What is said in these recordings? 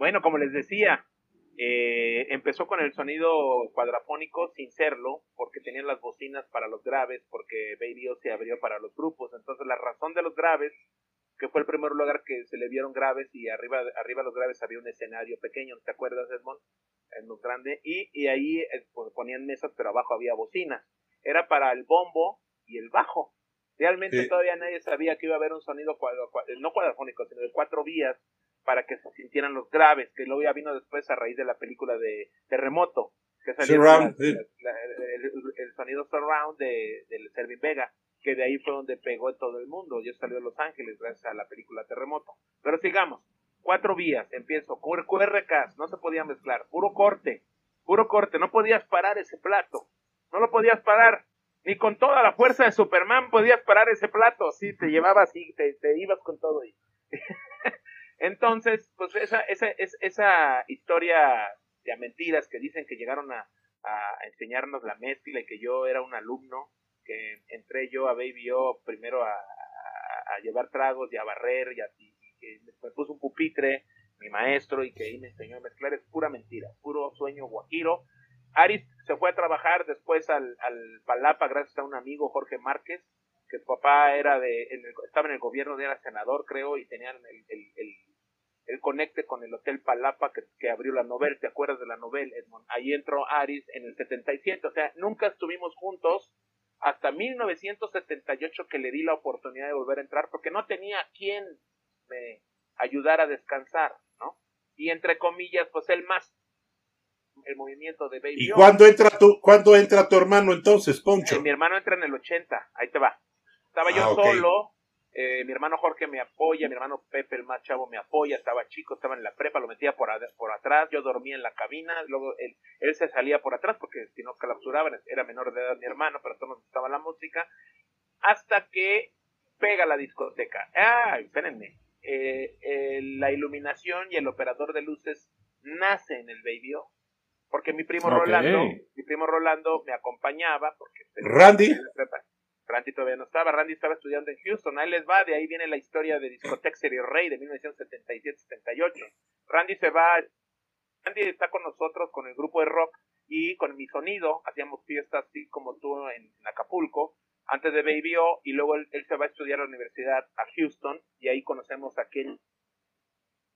Bueno, como les decía, eh, empezó con el sonido cuadrafónico sin serlo, porque tenían las bocinas para los graves, porque Baby O se abrió para los grupos. Entonces, la razón de los graves, que fue el primer lugar que se le vieron graves, y arriba, arriba de los graves había un escenario pequeño, ¿te acuerdas, Edmond? En lo grande, y, y ahí eh, pues, ponían mesas, pero abajo había bocinas. Era para el bombo y el bajo. Realmente todavía nadie sabía que iba a haber un sonido no cuadrafónico, sino de cuatro vías para que se sintieran los graves, que luego ya vino después a raíz de la película de Terremoto, que salió el, sonido surround de, de Servin Vega, que de ahí fue donde pegó en todo el mundo, ya salió de Los Ángeles gracias a la película Terremoto. Pero sigamos, cuatro vías, empiezo, QRK, no se podía mezclar, puro corte, puro corte, no podías parar ese plato, no lo podías parar, ni con toda la fuerza de Superman podías parar ese plato, sí, te llevabas y te, te ibas con todo. Y Entonces, pues esa, esa, esa historia de mentiras que dicen que llegaron a, enseñarnos la mezcla y que yo era un alumno, que entré yo a Baby O primero a, llevar tragos y a barrer y, a, que me puso un pupitre, mi maestro, y que ahí me enseñó a mezclar, es pura mentira, puro sueño guajiro. Aris se fue a trabajar después al, al Palapa gracias a un amigo, Jorge Márquez, que su papá era de, estaba en el gobierno, era senador, creo, y tenían el, conecte con el Hotel Palapa que, que, abrió la novela, ¿te acuerdas de la novela, Edmond? Ahí entró Aris en el 77, o sea, nunca estuvimos juntos hasta 1978 que le di la oportunidad de volver a entrar porque no tenía quien me ayudara a descansar, ¿no? Y entre comillas, pues el más el movimiento de Baby. ¿Y cuándo entra tu cuándo entra tu hermano entonces, Poncho? Eh, mi hermano entra en el 80, ahí te va. Estaba yo ah, solo, eh, mi hermano Jorge me apoya, mi hermano Pepe, el más chavo, me apoya, estaba chico, estaba en la prepa, lo metía por, por atrás, yo dormía en la cabina, luego él, él se salía por atrás porque si no clausuraban, era menor de edad mi hermano, pero todos nos gustaba la música, hasta que pega la discoteca. Ah, espérenme, eh, la iluminación y el operador de luces nace en el Baby porque mi primo Rolando, mi primo Rolando me acompañaba, porque Randy. Randy todavía no estaba, Randy estaba estudiando en Houston, ahí les va, de ahí viene la historia de Discotex Serie Rey de 1977-78. Randy se va, Randy está con nosotros, con el grupo de rock y con mi sonido, hacíamos fiestas así como tú en, Acapulco, antes de Baby O, y luego él, se va a estudiar a la universidad a Houston, y ahí conocemos a aquel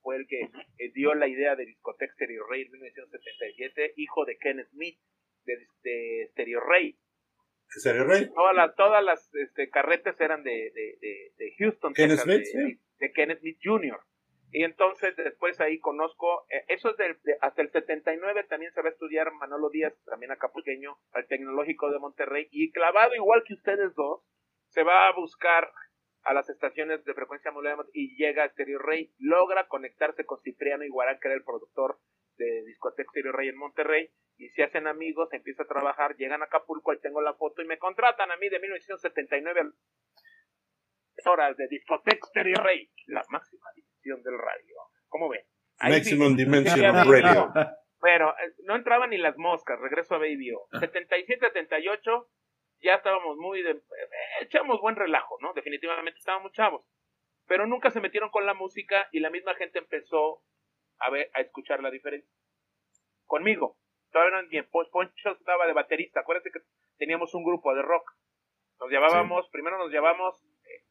fue el que eh, dio la idea de Discotex Stereo Rey en 1977, hijo de Kenneth Smith de, de Stereo Rey. Todas las, todas las este, carretes eran de, de, Houston, Kenneth Smith, de, Kenneth Smith Jr. Y entonces después ahí conozco, eh, eso es del, hasta el 79 también se va a estudiar Manolo Díaz, también acapulqueño, al Tecnológico de Monterrey, y clavado igual que ustedes dos, se va a buscar a las estaciones de frecuencia modulada y llega a Stereo Rey, logra conectarse con Cipriano Iguarán, que era el productor de Discoteca Stereo Rey en Monterrey, y se hacen amigos, empieza a trabajar, llegan a Acapulco, ahí tengo la foto y me contratan a mí de 1979 horas de Discoteca Stereo Rey, la máxima dimensión del radio. ¿Cómo ven? Maximum Dimension Radio. Pero eh, no entraban ni las moscas, regreso a Baby O. 77-78, ya estábamos muy de, eh, echamos buen relajo, ¿no? Definitivamente estábamos chavos. Pero nunca se metieron con la música y la misma gente empezó a ver, a escuchar la diferencia. Conmigo todavía no bien. Poncho estaba de baterista. Acuérdate que teníamos un grupo de rock. Nos llamábamos, primero nos llamamos,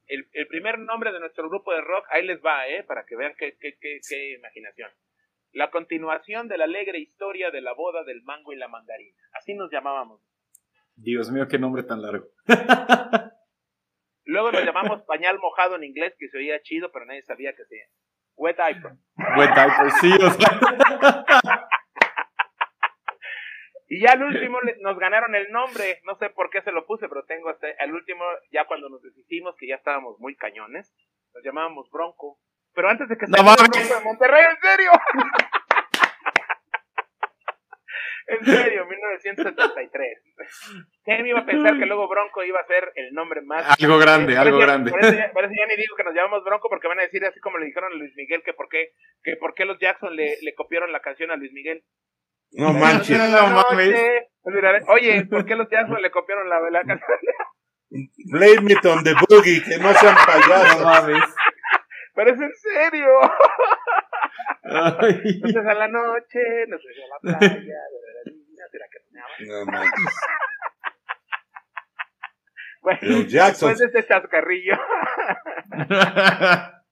eh, el, primer nombre de nuestro grupo de rock, ahí les va, ¿eh? Para que vean qué, qué, qué, qué imaginación. La continuación de la alegre historia de la boda del mango y la mandarina. Así nos llamábamos. Dios mío, qué nombre tan largo. Luego nos llamamos pañal mojado en inglés, que se oía chido, pero nadie sabía que se Wet diaper. Wet diaper, sí, o sea. Y ya al último nos ganaron el nombre, no sé por qué se lo puse, pero tengo hasta el último, ya cuando nos deshicimos, que ya estábamos muy cañones, nos llamábamos Bronco. Pero antes de que se no, de Monterrey, en serio. En serio, 1973. ¿Quién iba a pensar que luego Bronco iba a ser el nombre más... Algo grande, algo grande. Parece, ya ni digo que nos llamamos Bronco porque van a decir así como le dijeron a Luis Miguel que por qué, que por qué los Jackson le, le copiaron la canción a Luis Miguel. No manches. Oye, ¿por qué los Jackson le copiaron la, la canción? Blame it on the boogie, que no sean payasos. Pero es en serio. Ay. Entonces a la noche nos fuimos a la playa, ¿será que soñaba? No manches. Bueno, Los Jacksons. después de este chascarrillo,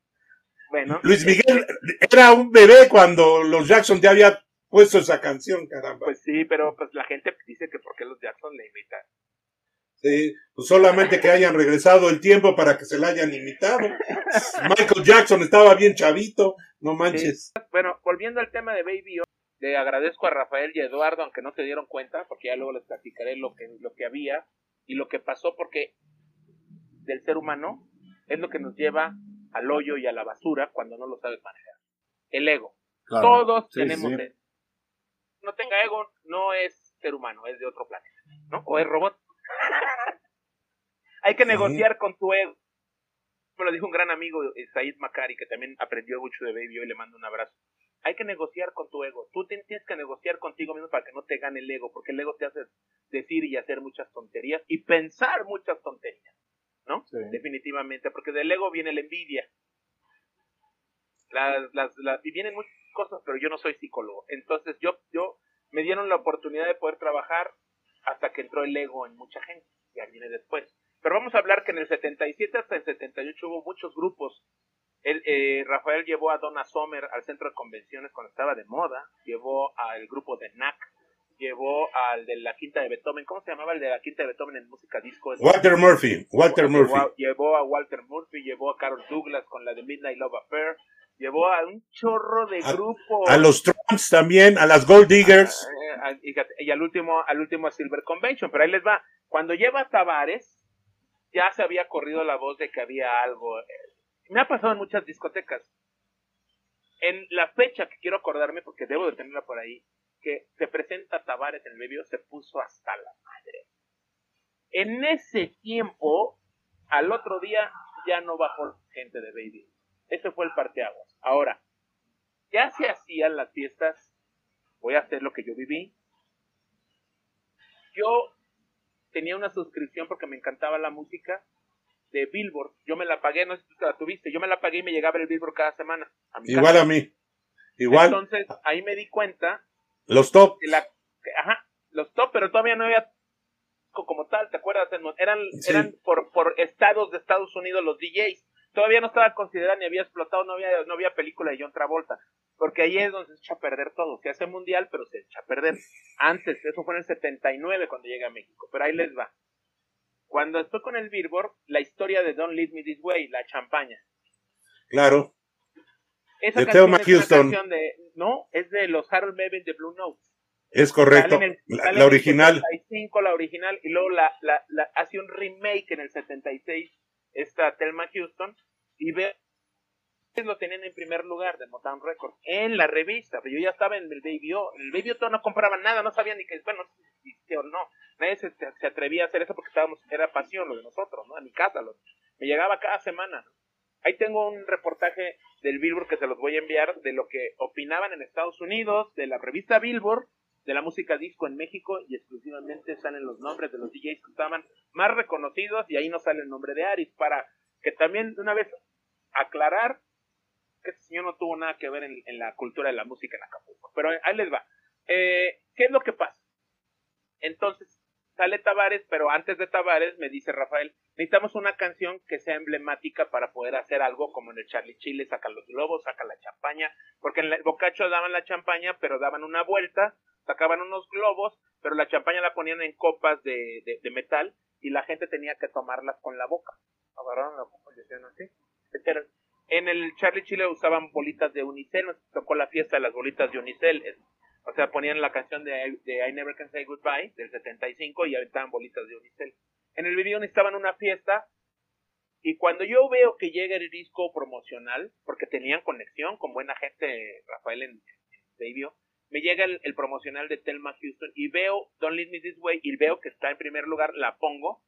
bueno, Luis Miguel era un bebé cuando los Jackson ya había puesto esa canción, caramba. pues sí, pero pues la gente dice que por qué los Jackson le imitan. Sí, pues solamente que hayan regresado el tiempo para que se la hayan imitado. Michael Jackson estaba bien chavito, no manches. Bueno, volviendo al tema de Baby O, le agradezco a Rafael y a Eduardo, aunque no se dieron cuenta, porque ya luego les platicaré lo que, lo que había y lo que pasó, porque del ser humano es lo que nos lleva al hoyo y a la basura cuando no lo sabes manejar. El ego. Claro. Todos Sí, tenemos sí. ego. No tenga ego, no es ser humano, es de otro planeta, ¿no? O es robot. Hay que Sí. negociar con tu ego. Me lo dijo un gran amigo, Said Makari, que también aprendió mucho de Baby, hoy le mando un abrazo. Hay que negociar con tu ego. Tú te- tienes que negociar contigo mismo para que no te gane el ego, porque el ego te hace decir y hacer muchas tonterías y pensar muchas tonterías, ¿no? Sí. Definitivamente, porque del ego viene la envidia. Las, las, las- y vienen muchas cosas, pero yo no soy psicólogo. Entonces yo, yo me dieron la oportunidad de poder trabajar hasta que entró el ego en mucha gente. Ya viene después. Pero vamos a hablar que en el 77 hasta el 78 hubo muchos grupos. Él, eh, Rafael llevó a Donna Sommer al centro de convenciones cuando estaba de moda. Llevó al grupo de NAC. Llevó al de la quinta de Beethoven. ¿Cómo se llamaba el de la quinta de Beethoven en música disco? Walter Murphy, Walter Llevó Murphy. a- Llevó a Walter Murphy, llevó a Carol Douglas con la de Midnight Love Affair, llevó a un chorro de grupos. A los Trumps también, a las Gold Diggers. Eh, a- y, al último, al último a Silver Convention, pero ahí les va. Cuando lleva a Tavares, ya se había corrido la voz de que había algo. Me ha pasado en muchas discotecas. En la fecha que quiero acordarme, porque debo de tenerla por ahí, que se presenta Tavares en el medio, se puso hasta la madre. En ese tiempo, al otro día, ya no bajó gente de Baby. Ese fue el parteaguas. Ahora, ya se hacían las fiestas, voy a hacer lo que yo viví. Yo tenía una suscripción porque me encantaba la música de Billboard. Yo me la pagué, no sé si tú la tuviste, yo me la pagué y me llegaba el Billboard cada semana. A mi Igual casa. a mí. Igual, Entonces, ahí me di cuenta los top. que la, que- ajá, los top, pero todavía no había co- como tal, ¿te acuerdas? Eran, Sí. eran por, por estados de Estados Unidos los DJs. Todavía no estaba considerada ni había explotado, no había, no había película de John Travolta. Porque ahí es donde se echa a perder todo. Se hace mundial, pero se echa a perder. Antes, eso fue en el 79 cuando llegué a México. Pero ahí les va. Cuando estoy con el Billboard, la historia de Don't Leave Me This Way, la champaña. Claro. Esa De canción Thelma es una Houston. canción de, no, es de los Harold Melvin de Blue Notes. Es correcto. El- La, la en el original. 75, la original, y luego la, la, la- hace un remake en el 76, esta Thelma Houston, y ve lo tenían en primer lugar de Motown Records en la revista, pero yo ya estaba en el Baby O, en el Baby O no compraban nada, no sabían ni que, bueno, si o no, nadie se, se- atrevía a hacer eso porque estábamos, era pasión lo de nosotros, ¿no? En mi casa, lo- me llegaba cada semana. Ahí tengo un reportaje del Billboard que se los voy a enviar de lo que opinaban en Estados Unidos, de la revista Billboard, de la música disco en México y exclusivamente salen los nombres de los DJs que estaban más reconocidos y ahí no sale el nombre de Aris para que también una vez aclarar que este señor no tuvo nada que ver en, en la cultura de la música en Acapulco. Pero ahí les va. Eh, ¿Qué es lo que pasa? Entonces sale Tavares, pero antes de Tavares me dice Rafael, necesitamos una canción que sea emblemática para poder hacer algo como en el Charlie Chile, saca los globos, saca la champaña, porque en el Bocacho daban la champaña, pero daban una vuelta, sacaban unos globos, pero la champaña la ponían en copas de, de- metal y la gente tenía que tomarlas con la boca. Agarraron la copa y así. En el Charlie Chile usaban bolitas de unicel, nos tocó la fiesta de las bolitas de unicel. O sea, ponían la canción de, I- Never Can Say Goodbye del 75 y aventaban bolitas de unicel. En el video necesitaban una fiesta y cuando yo veo que llega el disco promocional, porque tenían conexión con buena gente, Rafael en, en me llega el, el promocional de Thelma Houston y veo Don't Leave Me This Way y veo que está en primer lugar, la pongo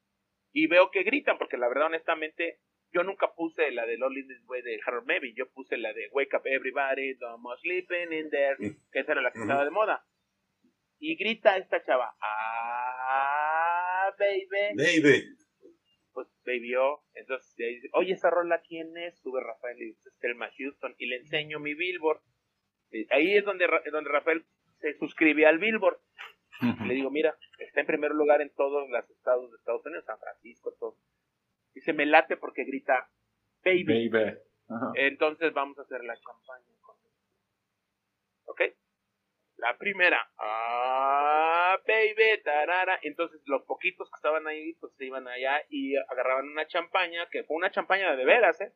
y veo que gritan, porque la verdad, honestamente, yo nunca puse la de Me This Way de Harold Melvin, yo puse la de Wake Up Everybody, Don't Sleeping in There, que esa era la que estaba de moda. Y grita esta chava, ah, baby David. pues bebió, entonces de ahí dice, oye, esa rola quién es, sube Rafael y dice, es Thelma Houston, y le enseño mi billboard, Ahí es donde, Ra- donde Rafael se suscribe al Billboard. Le digo, mira, está en primer lugar en todos los estados de Estados Unidos, San Francisco, todo. Dice, me late porque grita, baby. Entonces vamos a hacer la campaña. con. ¿Ok? La primera. Ah, baby, tarara. Entonces los poquitos que estaban ahí, pues se iban allá y agarraban una champaña, que fue una champaña de veras, ¿eh?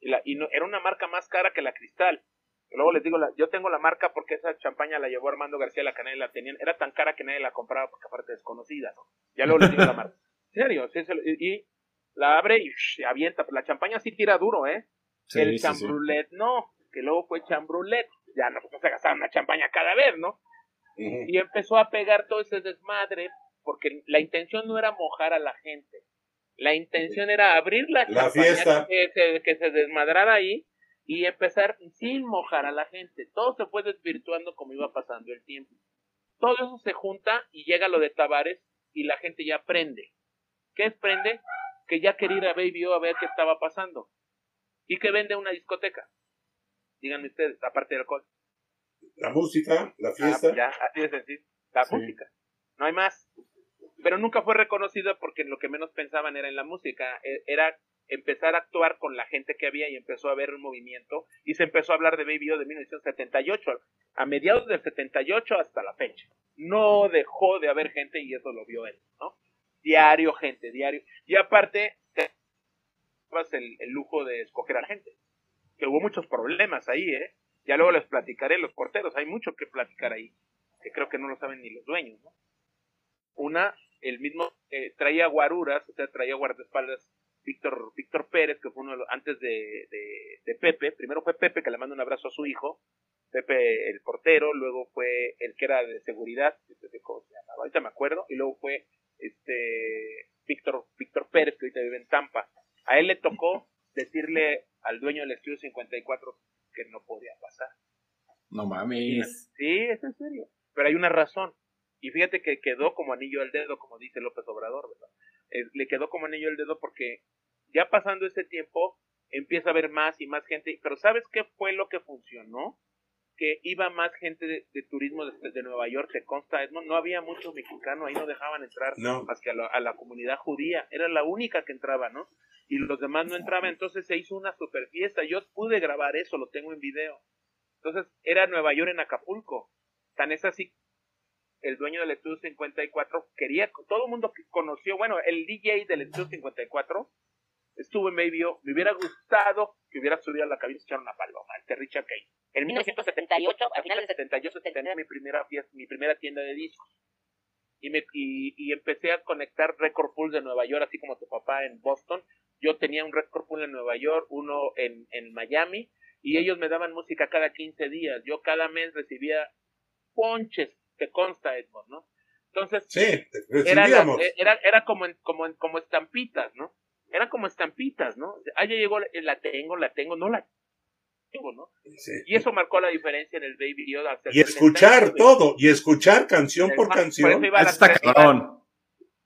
Y, la, y no, era una marca más cara que la Cristal. Y luego les digo, la- yo tengo la marca porque esa champaña la llevó Armando García la canela la tenían. Era tan cara que nadie la compraba porque aparte desconocida, ¿no? Ya luego les digo la marca. En serio, sí, se lo- y, y la abre y sh, avienta. La champaña sí tira duro, ¿eh? Sí, el sí, sí. chambrulet no, que luego fue chambrulet, ya no, pues, no se gastaba una champaña cada vez, ¿no? Y empezó a pegar todo ese desmadre, porque la intención no era mojar a la gente, la intención era abrir la, La champaña, fiesta. Que, se, que se desmadrara ahí y empezar sin mojar a la gente. Todo se fue desvirtuando como iba pasando el tiempo. Todo eso se junta y llega lo de Tavares y la gente ya prende. ¿Qué es prende? Que ya quería ir a Baby O a ver qué estaba pasando. ¿Y que vende una discoteca? Díganme ustedes, aparte del alcohol. La música, la Ah, fiesta. ya, así de sencillo. La Sí. música. No hay más. Pero nunca fue reconocido porque lo que menos pensaban era en la música. E- Era empezar a actuar con la gente que había y empezó a haber un movimiento y se empezó a hablar de Baby O de 1978 a mediados del 78 hasta la fecha. No dejó de haber gente y eso lo vio él, ¿no? Diario gente, diario. Y aparte, te el, el lujo de escoger a la gente. Que hubo muchos problemas ahí, ¿eh? Ya luego les platicaré los porteros, hay mucho que platicar ahí, que creo que no lo saben ni los dueños, ¿no? Una, el mismo, eh, traía guaruras, o sea, traía guardaespaldas Víctor, Víctor Pérez, que fue uno de los, antes de, de, de Pepe, primero fue Pepe, que le manda un abrazo a su hijo, Pepe el portero, luego fue el que era de seguridad, ¿cómo se llamaba? ahorita me acuerdo, y luego fue este Víctor, Víctor Pérez, que ahorita vive en Tampa. A él le tocó decirle al dueño del estudio 54 que no podía pasar. No mames. Sí, es en serio. Pero hay una razón. Y fíjate que quedó como anillo al dedo, como dice López Obrador, ¿verdad? Eh, le quedó como anillo al dedo porque ya pasando ese tiempo empieza a haber más y más gente. Pero ¿sabes qué fue lo que funcionó? Que iba más gente de, de turismo de, de Nueva York, te consta, Edmond. No había mucho mexicano, ahí no dejaban entrar No. más que a la, a la comunidad judía. Era la única que entraba, ¿no? Y los demás no entraban. Entonces se hizo una super fiesta. Yo pude grabar eso, lo tengo en video. Entonces era Nueva York en Acapulco. Tan es así, el dueño del estudio 54 quería, todo el mundo que conoció, bueno, el DJ del estudio 54 estuvo en medio, me hubiera gustado que hubiera subido a la cabina y echar una paloma, el de Richard Kane. En 1978, al final del 78, tenía mi primera fiesta, mi primera tienda de discos. Y, me, y, y empecé a conectar record pools de Nueva York, así como tu papá en Boston. Yo tenía un record pool en Nueva York, uno en, en Miami, y ellos me daban música cada 15 días. Yo cada mes recibía ponches, te consta, Edmond, ¿no? Entonces, Sí, era, recibíamos. era, era como, en- como, en- como estampitas, ¿no? Era como estampitas, ¿no? Ah, ya llegó, la tengo, la tengo, no la tengo, ¿no? Sí. Y eso marcó la diferencia en el Baby Yoda. hasta el Y escuchar 79. todo, y escuchar canción por Por eso canción iba a cabrón.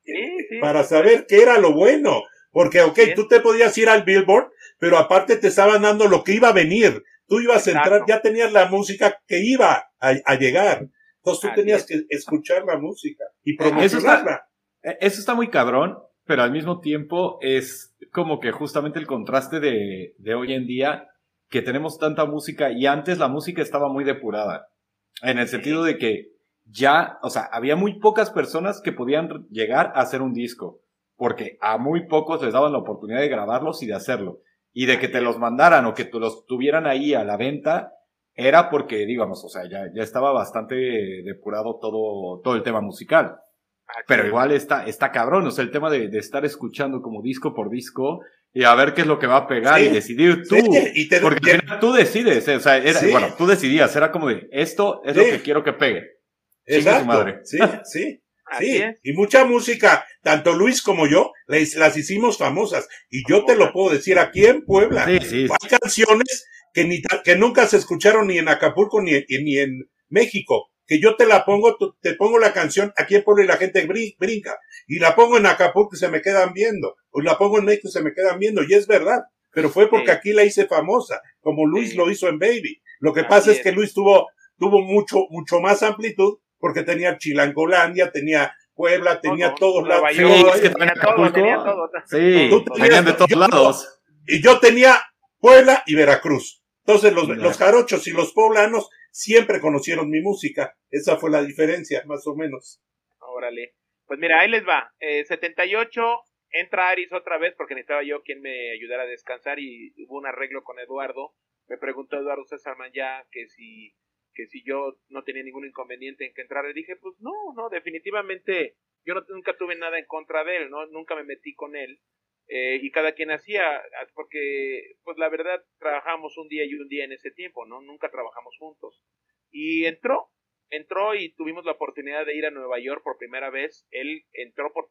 Sí, sí. para saber qué era lo bueno. Porque, ok, Bien. tú te podías ir al Billboard, pero aparte te estaban dando lo que iba a venir. Tú ibas a entrar, ya tenías la música que iba a, a llegar. Entonces tú Así tenías es. que escuchar la música y Eso está- promocionarla. Eh, Eso está muy cabrón, pero al mismo tiempo es como que justamente el contraste de, de hoy en día, que tenemos tanta música y antes la música estaba muy depurada. En el sentido de que ya, o sea, había muy pocas personas que podían llegar a hacer un disco, porque a muy pocos les daban la oportunidad de grabarlos y de hacerlo. Y de que te los mandaran o que tú los tuvieran ahí a la venta, era porque, digamos, o sea, ya, ya estaba bastante depurado todo, todo el tema musical. Así Pero igual está, está cabrón, o sea, el tema de, de estar escuchando como disco por disco y a ver qué es lo que va a pegar Sí. y decidir tú. Sí, y te- porque al final tú decides, eh, o sea, era- Sí. bueno, tú decidías, era como de, esto es lo que quiero que pegue. Exacto. madre. Sí, sí. Así Sí, es. y mucha música, tanto Luis como yo, les- las hicimos famosas. Y yo te lo puedo decir aquí en Puebla. Sí, sí, Hay canciones que, ni, que nunca se escucharon ni en Acapulco ni, en- ni en México. Que yo te la pongo, te pongo la canción aquí en Puebla y la gente brin- brinca. Y la pongo en Acapulco y se me quedan viendo. O la pongo en México y se me quedan viendo. Y es verdad. Pero fue porque Sí. aquí la hice famosa. Como Luis Sí. lo hizo en Baby. Lo que pasa es. que Luis tuvo, tuvo mucho, mucho más amplitud porque tenía Chilangolandia, tenía Puebla, tenía todos lados. Sí, es que tenía todo, Sí, tenían de todos lados. Y yo tenía Puebla y Veracruz. Entonces los, los jarochos y los poblanos siempre conocieron mi música. Esa fue la diferencia, más o menos. Órale. Pues mira, ahí les va. Eh, 78, entra Aris otra vez porque necesitaba yo quien me ayudara a descansar y hubo un arreglo con Eduardo. Me preguntó Eduardo César ya que si, que si yo no tenía ningún inconveniente en que entrara. Dije, pues no, no, definitivamente yo no, nunca tuve nada en contra de él, ¿no? Nunca me metí con él. Eh, y cada quien hacía, porque pues la verdad trabajamos un día y un día en ese tiempo, ¿no? Nunca trabajamos juntos. Y entró, entró y tuvimos la oportunidad de ir a Nueva York por primera vez. Él entró por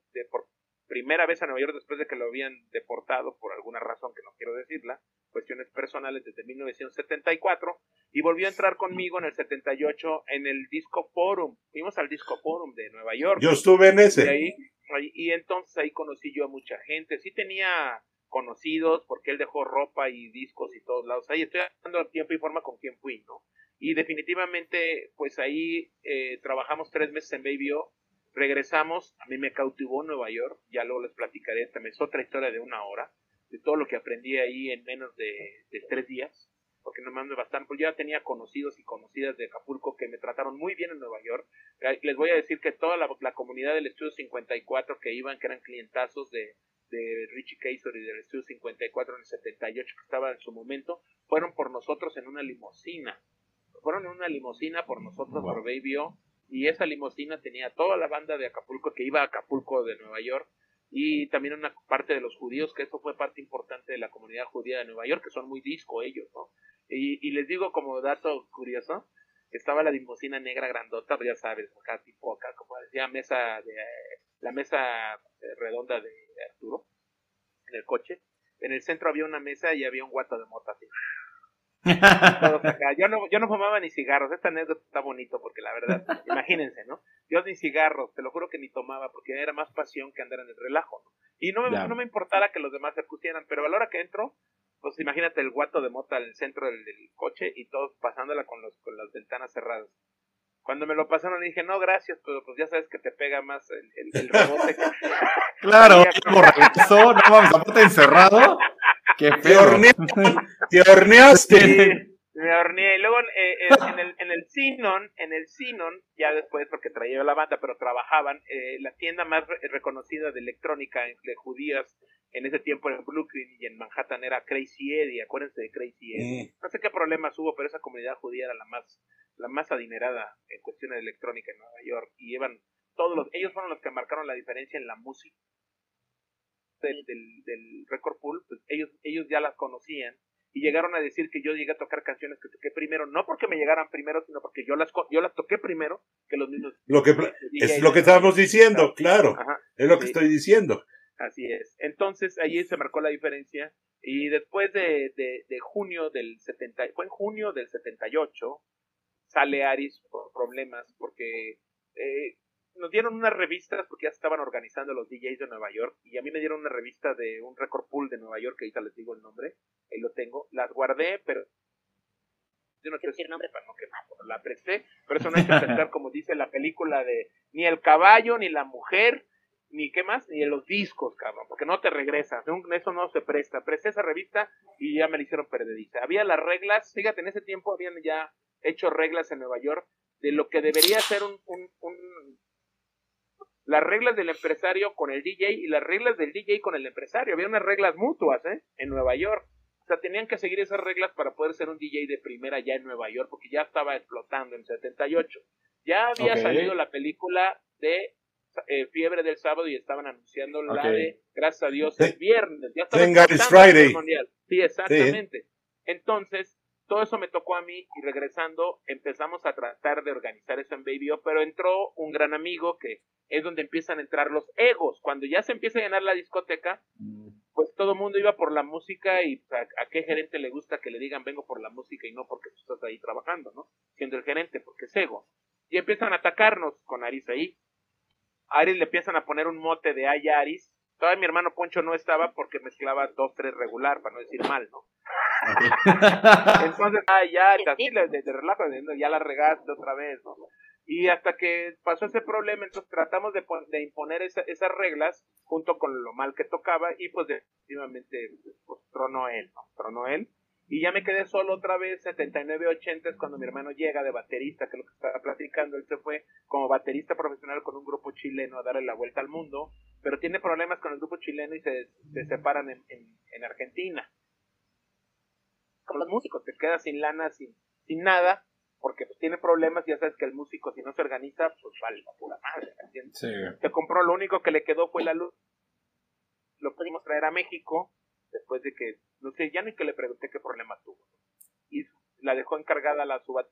primera vez a Nueva York después de que lo habían deportado por alguna razón que no quiero decirla, cuestiones personales desde 1974, y volvió a entrar conmigo en el 78 en el Disco Forum. Fuimos al Disco Forum de Nueva York. Yo estuve en ese. Y, ahí, y entonces ahí conocí yo a mucha gente. Sí tenía conocidos porque él dejó ropa y discos y todos lados. Ahí estoy dando tiempo y forma con quien fui, ¿no? Y definitivamente, pues ahí eh, trabajamos tres meses en Baby O. Regresamos, a mí me cautivó Nueva York, ya luego les platicaré, también es otra historia de una hora, de todo lo que aprendí ahí en menos de, tres días, porque no me ando bastante, pues ya tenía conocidos y conocidas de Acapulco que me trataron muy bien en Nueva York. Les voy a decir que toda la, comunidad del Estudio 54 que iban, que eran clientazos de, de Richie Kaiser y del Estudio 54 en el 78 que estaba en su momento, fueron por nosotros en una limusina fueron en una limusina por nosotros, por Baby O, y esa limusina tenía toda la banda de Acapulco que iba a Acapulco de Nueva York y también una parte de los judíos, que eso fue parte importante de la comunidad judía de Nueva York, que son muy disco ellos, ¿no? Y, les digo como dato curioso, estaba la limusina negra grandota, ya sabes, acá tipo acá, como decía, mesa de, la mesa eh, redonda de, Arturo, en el coche. En el centro había una mesa y había un guato de mota así. Yo no, yo no fumaba ni cigarros. Esta anécdota está bonito porque la verdad, imagínense, ¿no? Yo ni cigarros, te lo juro que ni tomaba porque era más pasión que andar en el relajo, ¿no? Y no me, no me importara que los demás se pusieran, pero a la hora que entro, pues imagínate el guato de mota el centro del, coche y todos pasándola con, los, con las ventanas cerradas. Cuando me lo pasaron le dije, no, gracias, pero pues ya sabes que te pega más el, el, rebote. claro, como regresó, no vamos, aparte encerrado. Qué feo. Te, horneaste. me horneé. Y luego eh, eh, en, el, en el Sinon, en el Sinon, ya después porque traía la banda, pero trabajaban, eh, la tienda más reconocida de electrónica de judías en ese tiempo en Brooklyn y en Manhattan era Crazy Eddie, acuérdense de Crazy Eddie. Mm. No sé qué problemas hubo, pero esa comunidad judía era la más, la más adinerada en cuestiones de electrónica en Nueva York y llevan todos los, ellos fueron los que marcaron la diferencia en la música del, del, record pool, pues ellos, ellos ya las conocían y llegaron a decir que yo llegué a tocar canciones que toqué primero, no porque me llegaran primero, sino porque yo las yo las toqué primero que los mismos. Lo que es lo que estábamos diciendo, claro. es lo que estoy diciendo. Así es. Entonces ahí se marcó la diferencia y después de, de, de junio del 70, fue en junio del 78 sale Aris por problemas porque eh, nos dieron unas revistas porque ya estaban organizando los DJs de Nueva York y a mí me dieron una revista de un record pool de Nueva York, que ahorita les digo el nombre, ahí lo tengo, las guardé, pero yo no quiero decir el nombre para no quemar, la presté, pero eso no hay que pensar como dice la película de ni el caballo, ni la mujer, ni qué más, ni los discos, cabrón, porque no te regresas, eso no se presta. Presté esa revista y ya me la hicieron perdediza. Había las reglas, fíjate, en ese tiempo habían ya hecho reglas en Nueva York de lo que debería ser un, un, un las reglas del empresario con el DJ y las reglas del DJ con el empresario. Había unas reglas mutuas, ¿eh? En Nueva York. O sea, tenían que seguir esas reglas para poder ser un DJ de primera ya en Nueva York, porque ya estaba explotando en 78. Ya había salido la película de eh, Fiebre del Sábado y estaban anunciando la de, gracias a Dios, el viernes. Ya estaba Friday. Sí, exactamente. Entonces, todo eso me tocó a mí y regresando empezamos a tratar de organizar eso en Baby O, pero entró un gran amigo que es donde empiezan a entrar los egos. Cuando ya se empieza a llenar la discoteca, mm. pues todo el mundo iba por la música y a, qué gerente le gusta que le digan vengo por la música y no porque tú estás ahí trabajando, ¿no? Siendo el gerente, porque es ego. Y empiezan a atacarnos con Aris ahí. A Aris le empiezan a poner un mote de ay Aris. Todavía mi hermano Poncho no estaba porque mezclaba dos, tres regular, para no decir mal, ¿no? Entonces, ah, ya, así relajo, ya la regaste otra vez, ¿no? Y hasta que pasó ese problema, entonces tratamos de, de imponer esas reglas junto con lo mal que tocaba y pues definitivamente pues, tronó él, ¿no? Tronó él. Y ya me quedé solo otra vez, 79-80 es cuando mi hermano llega de baterista, que es lo que estaba platicando, él se fue como baterista profesional con un grupo chileno a darle la vuelta al mundo, pero tiene problemas con el grupo chileno y se, se separan en, en, Argentina. Como los músicos, te quedas sin lana, sin, sin nada, porque pues, tiene problemas, ya sabes que el músico si no se organiza, pues vale la pura madre, ¿entiendes? Se compró, lo único que le quedó fue la luz, lo pudimos traer a México, después de que, no sé, ya ni que le pregunté qué problema tuvo. Y la dejó encargada la subat.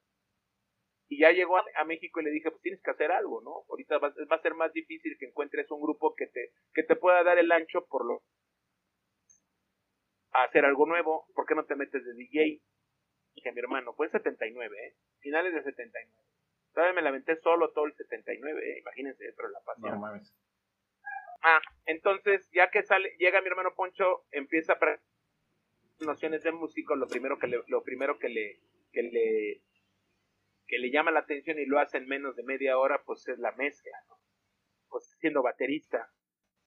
Y ya llegó a, México y le dije, pues tienes que hacer algo, ¿no? Ahorita va, a ser más difícil que encuentres un grupo que te, que te pueda dar el ancho por lo a hacer algo nuevo, ¿por qué no te metes de DJ? Dije, mi hermano, fue en 79, ¿eh? Finales de 79. Todavía me lamenté solo todo el 79, ¿eh? Imagínense dentro de la pasión. No Ah, entonces, ya que sale, llega mi hermano Poncho, empieza a nociones de músico, lo primero que le, lo primero que le, que le, que le llama la atención y lo hace en menos de media hora, pues es la mezcla, ¿no? Pues siendo baterista,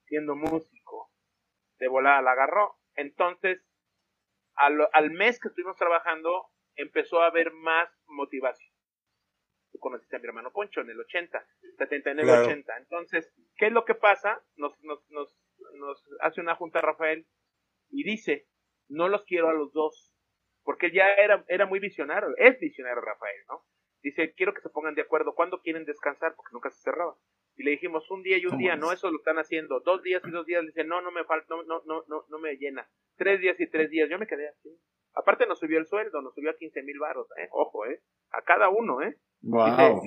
siendo músico, de volada la agarró. Entonces, al, al mes que estuvimos trabajando, empezó a haber más motivación tú conociste a mi hermano Poncho en el 80, 79, 80. Entonces, ¿qué es lo que pasa? Nos, nos, nos, nos hace una junta Rafael y dice, no los quiero a los dos, porque ya era, era muy visionario, es visionario Rafael, ¿no? Dice, quiero que se pongan de acuerdo, ¿cuándo quieren descansar? Porque nunca se cerraba. Y le dijimos, un día y un día, no, eso lo están haciendo. Dos días y dos días, dice, no, no me falta, no, no, no, no, no me llena. Tres días y tres días, yo me quedé así. Aparte nos subió el sueldo, nos subió a 15 mil baros, ¿eh? Ojo, ¿eh? A cada uno, ¿eh? Wow.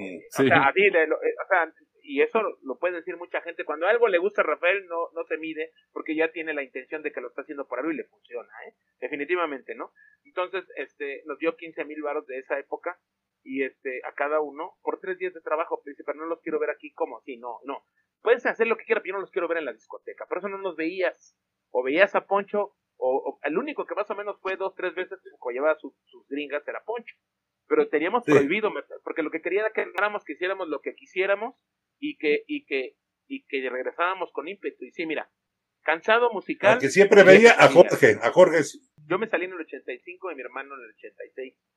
y eso lo puede decir mucha gente. Cuando algo le gusta a Rafael, no, no se mide porque ya tiene la intención de que lo está haciendo por algo y le funciona, ¿eh? Definitivamente, ¿no? Entonces, este, nos dio 15 mil baros de esa época y este, a cada uno por tres días de trabajo, pero no los quiero ver aquí como así, no, no. Puedes hacer lo que quieras, pero yo no los quiero ver en la discoteca. Por eso no nos veías. O veías a Poncho, o, el único que más o menos fue dos, tres veces, o llevaba sus, sus gringas, era Poncho pero teníamos prohibido porque lo que quería era que ganáramos, que hiciéramos lo que quisiéramos y que, y que, y que regresáramos con ímpetu. Y sí, mira, cansado musical. que siempre veía a Jorge, a Jorge. Yo me salí en el 85 y mi hermano en el 86.